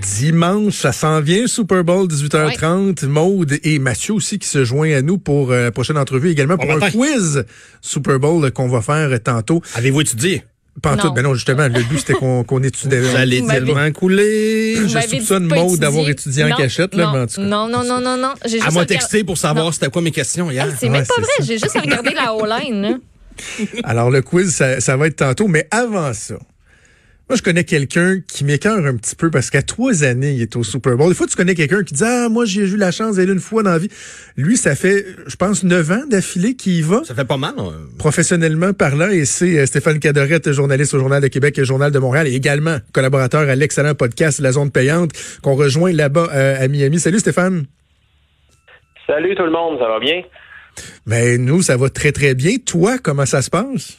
Dimanche, ça s'en vient, Super Bowl, 18h30. Maude et Mathieu aussi qui se joignent à nous pour euh, la prochaine entrevue, également pour Bon un matin. quiz Super Bowl qu'on va faire euh, tantôt. Avez-vous étudié? Pantoute, Non. ben non, justement, le but c'était qu'on qu'on étudie. Vous allez tellement couler. Je soupçonne pas Maude d'avoir étudié en Non, cachette, là, non, mais en tout cas. Non, non, non, non, non. J'ai Elle juste m'a texté pour savoir c'était quoi mes questions hier. Hey, c'est Ouais, même pas vrai. J'ai juste regardé la O-line. Alors, le quiz, ça, ça va être tantôt, mais avant ça, moi, je connais quelqu'un qui m'écœure un petit peu parce qu'à trois années, il est au Super Bowl. Des fois, tu connais quelqu'un qui dit Ah, moi, j'ai eu la chance d'aller une fois dans la vie. Lui, ça fait, je pense, neuf ans d'affilée qu'il y va. Ça fait pas mal. hein? professionnellement parlant, et c'est euh, Stéphane Cadorette, journaliste au Journal de Québec et Journal de Montréal, et également collaborateur à l'excellent podcast La Zone Payante, qu'on rejoint là-bas euh, à Miami. Salut Stéphane. Salut tout le monde, ça va bien? Ben nous, ça va très très bien. Toi, comment ça se passe?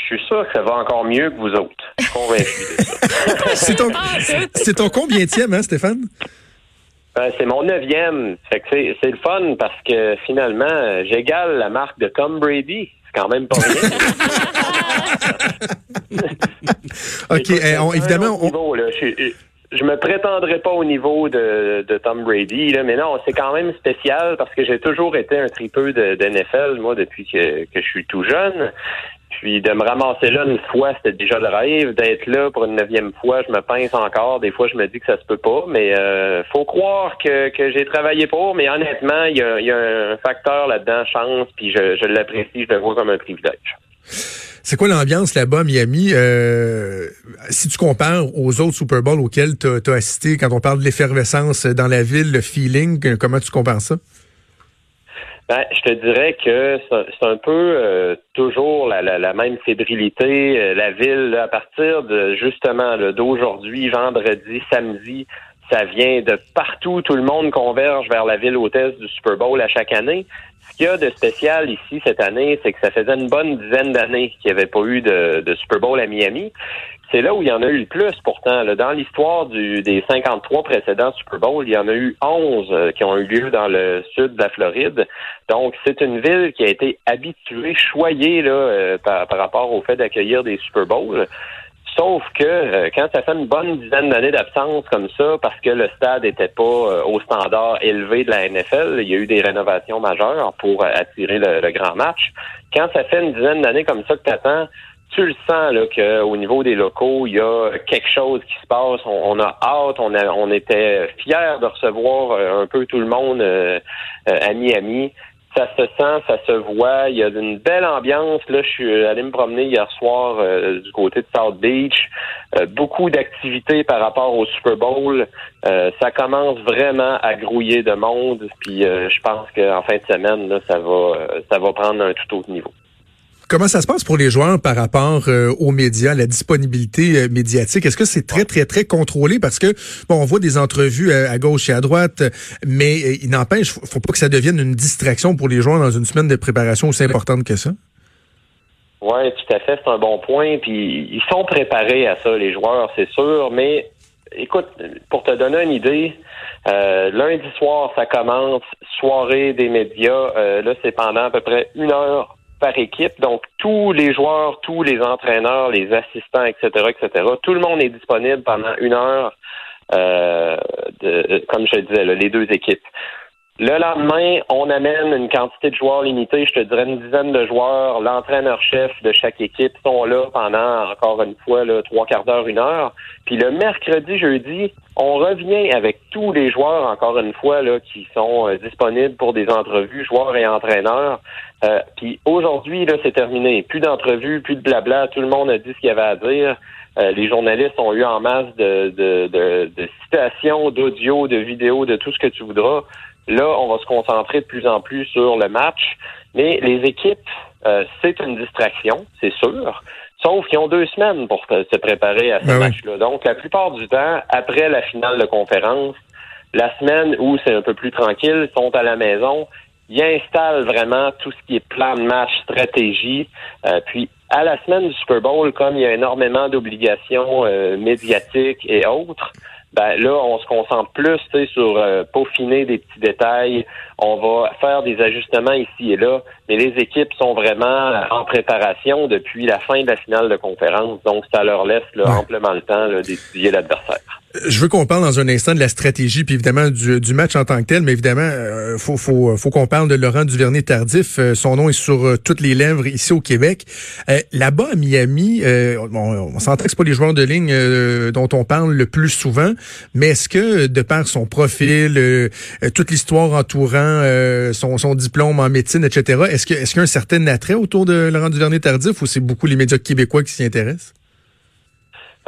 Je suis sûr que ça va encore mieux que vous autres. Je suis convaincu de ça. C'est ton, c'est ton combienième, hein, Stéphane? Ben, c'est mon neuvième. Fait que c'est, c'est le fun parce que finalement, j'égale la marque de Tom Brady. C'est quand même pas rien. OK, Écoute, eh, on- c'est évidemment, on, niveau, là. Je, je me prétendrai pas au niveau de, de Tom Brady, là, mais non, c'est quand même spécial parce que j'ai toujours été un tripeux de, de NFL, moi, depuis que, que je suis tout jeune. Puis de me ramasser là une fois, c'était déjà le rêve. D'être là pour une neuvième fois, je me pince encore. Des fois, je me dis que ça se peut pas, mais euh, faut croire que, que j'ai travaillé pour. Mais honnêtement, il y a, y a un facteur là-dedans, chance, puis je, je l'apprécie, je le vois comme un privilège. c'est quoi l'ambiance là-bas Miami? Euh, si tu compares aux autres Super Bowls auxquels tu as assisté, quand on parle de l'effervescence dans la ville, le feeling, comment tu compares ça? Ben, je te dirais que c'est un peu euh, toujours la, même fébrilité. Euh, la ville, à partir de justement d'aujourd'hui, vendredi, samedi, ça vient de partout. Tout le monde converge vers la ville hôtesse du Super Bowl à chaque année. Ce qu'il y a de spécial ici cette année, c'est que ça faisait une bonne dizaine d'années qu'il n'y avait pas eu de Super Bowl à Miami. C'est là où il y en a eu le plus pourtant. Dans l'histoire des 53 précédents Super Bowl, il y en a eu 11 euh, qui ont eu lieu dans le sud de la Floride. Donc, c'est une ville qui a été habituée, choyée là, euh, par, rapport au fait d'accueillir des Super Bowls. Sauf que euh, quand ça fait une bonne dizaine d'années d'absence comme ça, parce que le stade n'était pas au standard élevé de la NFL, il y a eu des rénovations majeures pour attirer le, le grand match. Quand ça fait une dizaine d'années comme ça que tu attends, tu le sens là qu'au niveau des locaux, il y a quelque chose qui se passe. On, a hâte, on, a, on était fiers de recevoir euh, un peu tout le monde euh, euh, à Miami. Ça se sent, ça se voit. Il y a une belle ambiance. Là, je suis allé me promener hier soir euh, du côté de South Beach. Beaucoup d'activités par rapport au Super Bowl. Ça commence vraiment à grouiller de monde. Puis je pense qu'en fin de semaine, là, ça va, ça va prendre un tout autre niveau. Comment ça se passe pour les joueurs par rapport euh, aux médias, la disponibilité euh, médiatique? Est-ce que c'est très, très, très contrôlé? Parce que, bon, on voit des entrevues euh, à gauche et à droite, mais il n'empêche, faut, faut pas que ça devienne une distraction pour les joueurs dans une semaine de préparation aussi importante que ça. Oui, tout à fait, c'est un bon point. Puis ils sont préparés à ça, les joueurs, c'est sûr. Mais écoute, pour te donner une idée, euh, lundi soir, ça commence, soirée des médias. Euh, là, c'est pendant à peu près une heure par équipe. Donc, tous les joueurs, tous les entraîneurs, les assistants, etc., etc., tout le monde est disponible pendant une heure, euh, de, comme je te disais, les deux équipes. Le lendemain, on amène une quantité de joueurs limitée, je te dirais une dizaine de joueurs. L'entraîneur-chef de chaque équipe sont là pendant, encore une fois, là, trois quarts d'heure, une heure. Puis le mercredi, jeudi, on revient avec tous les joueurs, encore une fois, là, qui sont euh, disponibles pour des entrevues, joueurs et entraîneurs. Euh, puis aujourd'hui, là, c'est terminé. Plus d'entrevues, plus de blabla. Tout le monde a dit ce qu'il y avait à dire. Euh, les journalistes ont eu en masse de, de, de, de citations, d'audio, de vidéos, de tout ce que tu voudras. Là, on va se concentrer de plus en plus sur le match. Mais les équipes, euh, c'est une distraction, c'est sûr. Sauf qu'ils ont deux semaines pour se préparer à ce Ben oui. match-là. Donc, la plupart du temps, après la finale de conférence, la semaine où c'est un peu plus tranquille, ils sont à la maison, ils installent vraiment tout ce qui est plan de match, stratégie. Euh, puis, à la semaine du Super Bowl, comme il y a énormément d'obligations euh, médiatiques et autres, ben là, on se concentre plus sur euh, peaufiner des petits détails. On va faire des ajustements ici et là, mais les équipes sont vraiment en préparation depuis la fin de la finale de conférence, donc ça leur laisse là, Ouais. amplement le temps d'étudier l'adversaire. Je veux qu'on parle dans un instant de la stratégie, puis évidemment du, du match en tant que tel, mais évidemment, euh, faut, faut, faut qu'on parle de Laurent Duvernay-Tardif. Euh, son nom est sur euh, toutes les lèvres ici au Québec. Euh, Là-bas à Miami, euh, bon, on s'entend que pas les joueurs de ligne euh, dont on parle le plus souvent, mais est-ce que, de par son profil, euh, euh, toute l'histoire entourant euh, son, son diplôme en médecine, etc., est-ce qu'il y a un certain attrait autour de Laurent Duvernay-Tardif ou c'est beaucoup les médias québécois qui s'y intéressent?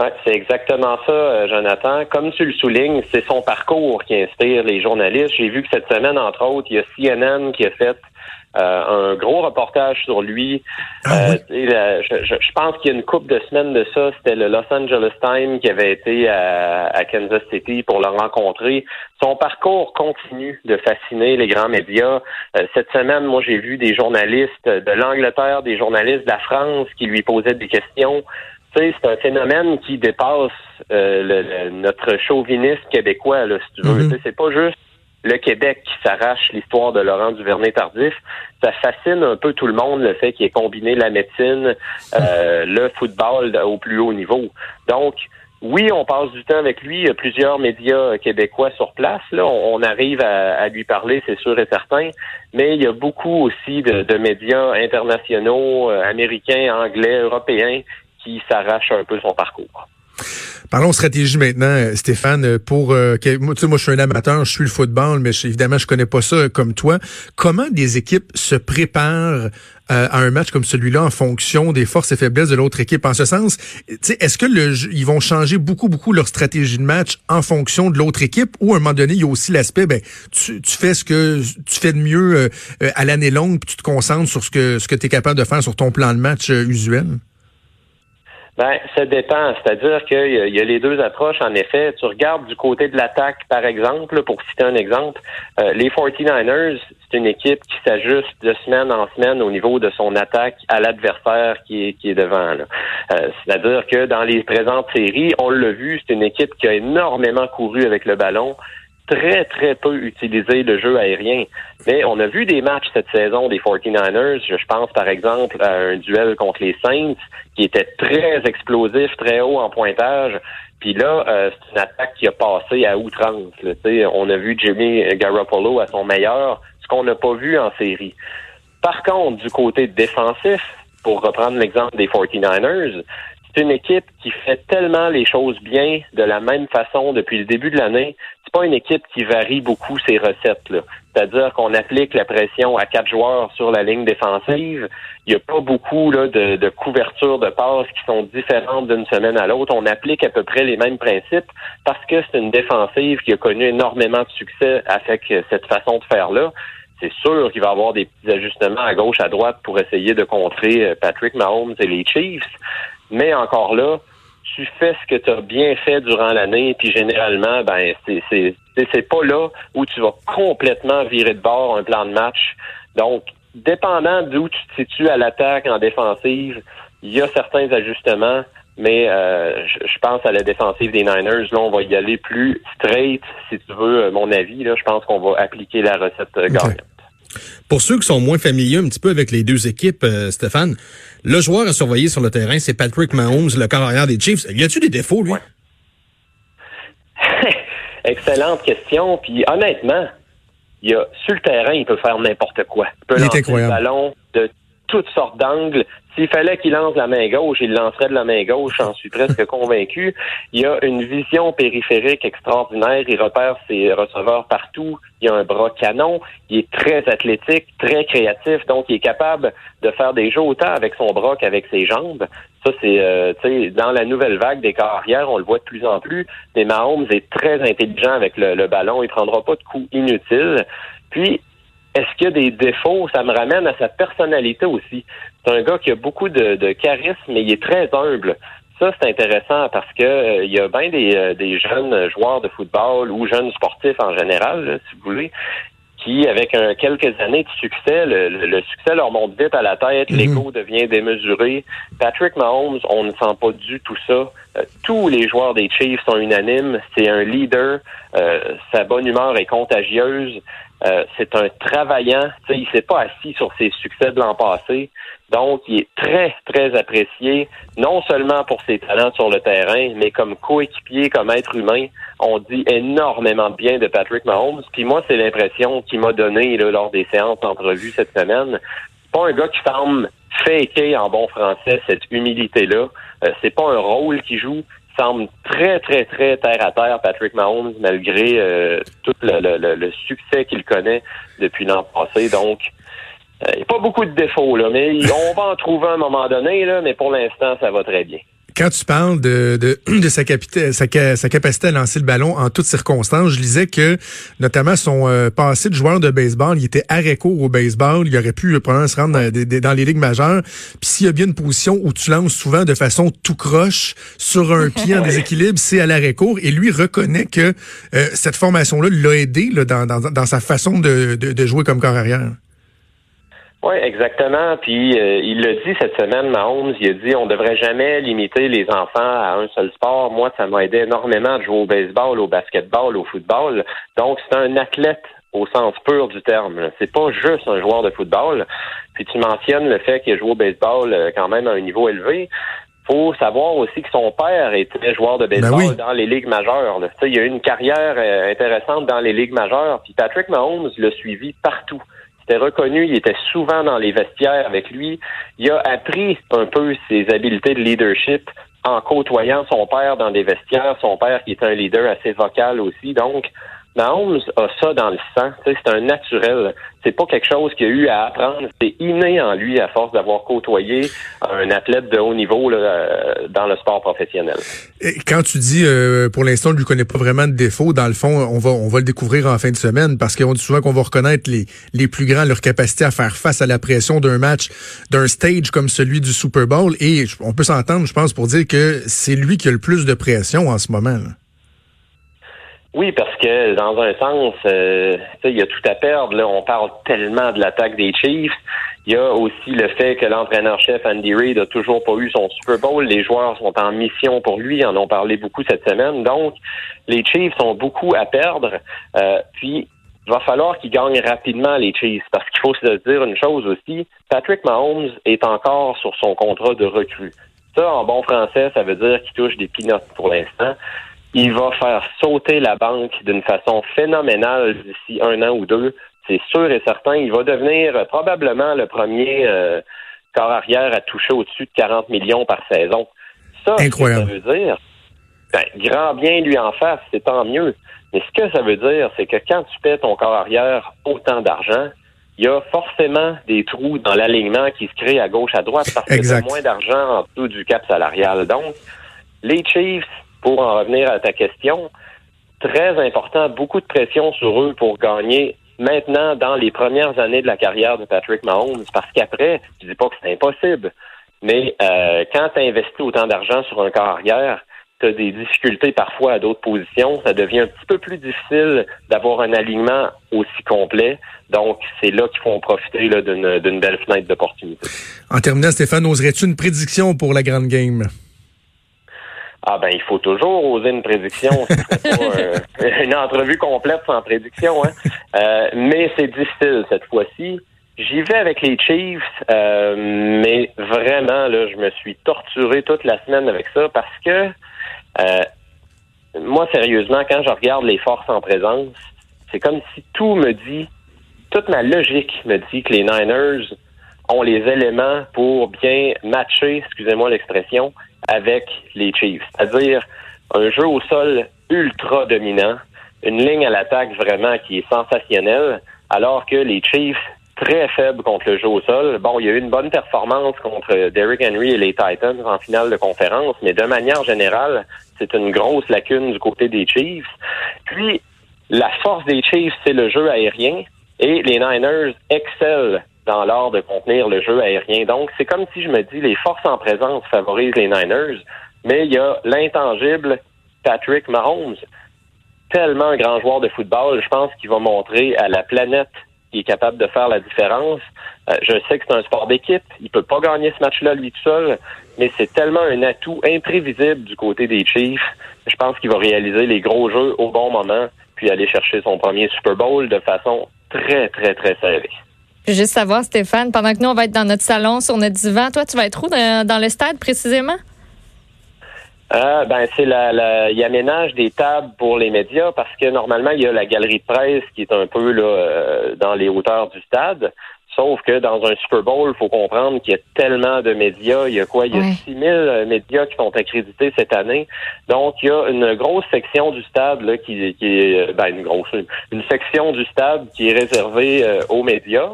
Ouais, c'est exactement ça, euh, Jonathan. Comme tu le soulignes, c'est son parcours qui inspire les journalistes. J'ai vu que cette semaine, entre autres, il y a CNN qui a fait un gros reportage sur lui. Ah Euh, la- je, je- pense qu'il y a une couple de semaines de ça, c'était le Los Angeles Times qui avait été à, à Kansas City pour le rencontrer. Son parcours continue de fasciner les grands médias. Euh, cette semaine, moi, j'ai vu des journalistes de l'Angleterre, des journalistes de la France qui lui posaient des questions. Tu sais, c'est un phénomène qui dépasse euh, le- le- notre chauvinisme québécois, là, si tu veux. Mhm. Sais, C'est pas juste le Québec qui s'arrache l'histoire de Laurent Duvernay-Tardif. Ça fascine un peu tout le monde, le fait qu'il ait combiné la médecine, euh, le football au plus haut niveau. Donc, oui, on passe du temps avec lui. Il y a plusieurs médias québécois sur place. Là, on, on arrive à, à lui parler, c'est sûr et certain. Mais il y a beaucoup aussi de, de médias internationaux, euh, américains, anglais, européens, qui s'arrachent un peu son parcours. Parlons stratégie maintenant, euh, Stéphane. euh, Pour euh, que- moi, tu sais, moi, je suis un amateur, je suis le football, mais je- évidemment, je connais pas ça comme toi. Comment des équipes se préparent à un match comme celui-là en fonction des forces et faiblesses de l'autre équipe? En ce sens, tu sais, est-ce que ils vont changer beaucoup, beaucoup leur stratégie de match en fonction de l'autre équipe, ou à un moment donné, il y a aussi l'aspect, ben, tu, tu fais ce que tu fais de mieux à l'année longue, puis tu te concentres sur ce que ce que tu es capable de faire sur ton plan de match usuel? Ben, ça dépend. C'est-à-dire qu'il y, a- il y a les deux approches, en effet. Tu regardes du côté de l'attaque, par exemple, pour citer un exemple, euh, les 49ers, c'est une équipe qui s'ajuste de semaine en semaine au niveau de son attaque à l'adversaire qui est, devant. Euh, C'est-à-dire que dans les présentes séries, on l'a vu, c'est une équipe qui a énormément couru avec le ballon, très, très peu utilisé le jeu aérien. Mais on a vu des matchs cette saison des 49ers. Je pense par exemple à un duel contre les Saints qui était très explosif, très haut en pointage. Puis là, euh, c'est une attaque qui a passé à outrance. là. On a vu Jimmy Garoppolo à son meilleur, ce qu'on n'a pas vu en série. Par contre, du côté défensif, pour reprendre l'exemple des 49ers, c'est une équipe qui fait tellement les choses bien de la même façon depuis le début de l'année. C'est pas une équipe qui varie beaucoup ses recettes. C'est-à-dire qu'on applique la pression à quatre joueurs sur la ligne défensive. Il n'y a pas beaucoup là, de, de couvertures de passes qui sont différentes d'une semaine à l'autre. On applique à peu près les mêmes principes parce que c'est une défensive qui a connu énormément de succès avec cette façon de faire-là c'est sûr qu'il va y avoir des petits ajustements à gauche, à droite pour essayer de contrer euh, Patrick Mahomes et les Chiefs. Mais encore là, tu fais ce que tu as bien fait durant l'année, puis généralement, ben c'est c'est pas là où tu vas complètement virer de bord un plan de match. Donc, dépendant d'où tu te situes à l'attaque, en défensive, il y a certains ajustements. Mais euh, je, pense à la défensive des Niners. Là, on va y aller plus straight, si tu veux, euh, mon avis. Là, je pense qu'on va appliquer la recette euh, gagnante. Pour ceux qui sont moins familiers un petit peu avec les deux équipes, euh, Stéphane, le joueur à surveiller sur le terrain, c'est Patrick Mahomes, le carrière des Chiefs. Y a-tu des défauts, lui? Ouais. Excellente question. Puis honnêtement, il y a sur le terrain, il peut faire n'importe quoi. Il peut Il lancer le ballon de toutes sortes d'angles. S'il fallait qu'il lance la main gauche, il lancerait de la main gauche, j'en suis presque convaincu. Il a une vision périphérique extraordinaire, il repère ses receveurs partout, il a un bras canon, il est très athlétique, très créatif, donc il est capable de faire des jeux autant avec son bras qu'avec ses jambes. Ça, c'est, euh, dans la nouvelle vague des carrières, on le voit de plus en plus. Mais Mahomes est très intelligent avec le, le ballon, il prendra pas de coups inutiles. Puis, est-ce qu'il y a des défauts? Ça me ramène à sa personnalité aussi. C'est un gars qui a beaucoup de, de charisme, mais il est très humble. Ça, c'est intéressant parce que euh, il y a bien des, euh, des jeunes joueurs de football ou jeunes sportifs en général, là, si vous voulez, qui, avec un, quelques années de succès, le, le succès leur monte vite à la tête, Mhm. l'ego devient démesuré. Patrick Mahomes, on ne sent pas du tout ça. Euh, tous les joueurs des Chiefs sont unanimes. C'est un leader. Euh, sa bonne humeur est contagieuse. Euh, c'est un travaillant. Tu sais, il s'est pas assis sur ses succès de l'an passé. Donc, il est très, très apprécié, non seulement pour ses talents sur le terrain, mais comme coéquipier, comme être humain. On dit énormément bien de Patrick Mahomes. Puis moi, c'est l'impression qu'il m'a donné là, lors des séances d'entrevue cette semaine. Pas un gars qui semble faker en bon français cette humilité-là. Euh, c'est pas un rôle qu'il joue. Semble très, très, très terre à terre, Patrick Mahomes, malgré euh, tout le, le- le- le succès qu'il connaît depuis l'an passé. Donc, euh, il n'y a pas beaucoup de défauts, là, mais on va en trouver un moment donné, là, mais pour l'instant, ça va très bien. Quand tu parles de, de, de sa, capita- sa, ca- sa capacité à lancer le ballon en toutes circonstances, je lisais que notamment son euh, passé de joueur de baseball, il était arrêt court au baseball, il aurait pu euh, probablement se rendre dans, des- des- dans les ligues majeures. Puis s'il y a bien une position où tu lances souvent de façon tout croche sur un pied en déséquilibre, c'est à l'arrêt court. Et lui reconnaît que euh, cette formation-là l'a aidé là, dans, dans, dans sa façon de, de, de jouer comme corps arrière. Oui, exactement. Puis euh, il l'a dit cette semaine, Mahomes, il a dit on devrait jamais limiter les enfants à un seul sport. Moi, ça m'a aidé énormément de jouer au baseball, au basketball, au football. Donc, c'est un athlète au sens pur du terme. C'est pas juste un joueur de football. Puis tu mentionnes le fait qu'il a joué au baseball euh, quand même à un niveau élevé. faut savoir aussi que son père était joueur de baseball Ben oui. dans les ligues majeures. là. Tu sais, Il a eu une carrière euh, intéressante dans les ligues majeures. Puis Patrick Mahomes l'a suivi partout. Il était reconnu, il était souvent dans les vestiaires avec lui. Il a appris un peu ses habiletés de leadership en côtoyant son père dans des vestiaires, son père qui est un leader assez vocal aussi. Donc, Mahomes a ça dans le sang. C'est un naturel. C'est pas quelque chose qu'il a eu à apprendre. C'est inné en lui à force d'avoir côtoyé un athlète de haut niveau là, euh, dans le sport professionnel. Quand tu dis, euh, pour l'instant, on ne lui connaît pas vraiment de défaut, dans le fond, on va, on va le découvrir en fin de semaine parce qu'on dit souvent qu'on va reconnaître les, les plus grands, leur capacité à faire face à la pression d'un match, d'un stage comme celui du Super Bowl. Et on peut s'entendre, je pense, pour dire que c'est lui qui a le plus de pression en ce moment. là. Oui, parce que dans un sens, euh, il y a tout à perdre. Là. On parle tellement de l'attaque des Chiefs. Il y a aussi le fait que l'entraîneur-chef Andy Reid a toujours pas eu son Super Bowl. Les joueurs sont en mission pour lui, en ont parlé beaucoup cette semaine. Donc, les Chiefs ont beaucoup à perdre. Euh, puis, il va falloir qu'ils gagnent rapidement les Chiefs, parce qu'il faut se dire une chose aussi. Patrick Mahomes est encore sur son contrat de recrue. Ça, en bon français, ça veut dire qu'il touche des pinottes pour l'instant il va faire sauter la banque d'une façon phénoménale d'ici un an ou deux. C'est sûr et certain. Il va devenir euh, probablement le premier euh, corps arrière à toucher au-dessus de 40 millions par saison. Ça, ce que Incroyable. ça veut dire, ben, grand bien lui en face, c'est tant mieux. Mais ce que ça veut dire, c'est que quand tu paies ton corps arrière autant d'argent, il y a forcément des trous dans l'alignement qui se créent à gauche, à droite, parce que Exact. tu moins d'argent en dessous du cap salarial. Donc, les Chiefs, pour en revenir à ta question, très important, beaucoup de pression sur eux pour gagner maintenant dans les premières années de la carrière de Patrick Mahomes, parce qu'après, je dis pas que c'est impossible, mais euh, quand tu investis autant d'argent sur un corps arrière, tu as des difficultés parfois à d'autres positions, ça devient un petit peu plus difficile d'avoir un alignement aussi complet. Donc, c'est là qu'il faut en profiter d'une belle fenêtre d'opportunité. En terminant, Stéphane, oserais-tu une prédiction pour la grande game? Ah ben il faut toujours oser une prédiction. Pas euh, une entrevue complète sans prédiction, hein. Euh, mais c'est difficile cette fois-ci. J'y vais avec les Chiefs, euh, mais vraiment là, je me suis torturé toute la semaine avec ça parce que euh, moi sérieusement, quand je regarde les forces en présence, c'est comme si tout me dit, toute ma logique me dit que les Niners ont les éléments pour bien matcher, excusez-moi l'expression, avec les Chiefs. C'est-à-dire un jeu au sol ultra dominant, une ligne à l'attaque vraiment qui est sensationnelle, alors que les Chiefs, très faibles contre le jeu au sol. Bon, il y a eu une bonne performance contre Derrick Henry et les Titans en finale de conférence, mais de manière générale, c'est une grosse lacune du côté des Chiefs. Puis, la force des Chiefs, c'est le jeu aérien, et les Niners excellent dans l'art de contenir le jeu aérien. Donc, c'est comme si je me dis les forces en présence favorisent les Niners, mais il y a l'intangible Patrick Mahomes, tellement un grand joueur de football, je pense qu'il va montrer à la planète qu'il est capable de faire la différence. Euh, je sais que c'est un sport d'équipe, il peut pas gagner ce match-là lui tout seul, mais c'est tellement un atout imprévisible du côté des Chiefs. Je pense qu'il va réaliser les gros jeux au bon moment, puis aller chercher son premier Super Bowl de façon très, très, très serrée. Juste savoir, Stéphane, pendant que nous, on va être dans notre salon, sur notre divan, toi, tu vas être où dans, dans le stade précisément? Euh, ben c'est la, la, il aménage des tables pour les médias parce que normalement il y a la galerie de presse qui est un peu là euh, dans les hauteurs du stade. Sauf que dans un Super Bowl, il faut comprendre qu'il y a tellement de médias. Il y a quoi? Il y a Ouais. 6000 euh, médias qui sont accrédités cette année. Donc, il y a une grosse section du stade là, qui, qui est, ben, une grosse, une section du stade qui est réservée euh, aux médias.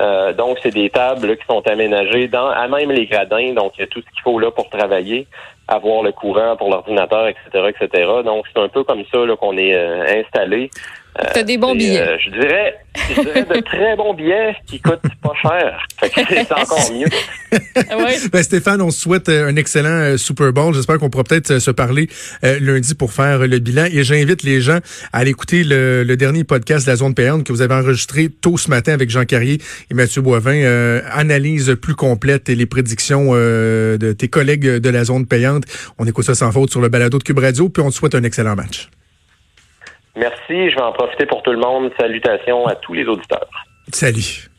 Euh, donc, c'est des tables qui sont aménagées dans, à même les gradins. Donc, il y a tout ce qu'il faut là pour travailler, avoir le courant pour l'ordinateur, etc., etc. Donc, c'est un peu comme ça qu'on est euh, installé. Euh, T'as des bons et, billets. euh, je dirais, je dirais de très bons billets qui coûtent pas cher. Fait que c'est encore mieux. Oui. Ben, Stéphane, on se souhaite euh, un excellent Super Bowl. J'espère qu'on pourra peut-être se parler euh, lundi pour faire le bilan. Et j'invite les gens à aller écouter le, le dernier podcast de la zone payante que vous avez enregistré tôt ce matin avec Jean Carrier et Mathieu Boivin. Euh, analyse plus complète et les prédictions euh, de tes collègues de la zone payante. On écoute ça sans faute sur le balado de Cube Radio. Puis on te souhaite un excellent match. Merci. Je vais en profiter pour tout le monde. Salutations à tous les auditeurs. Salut.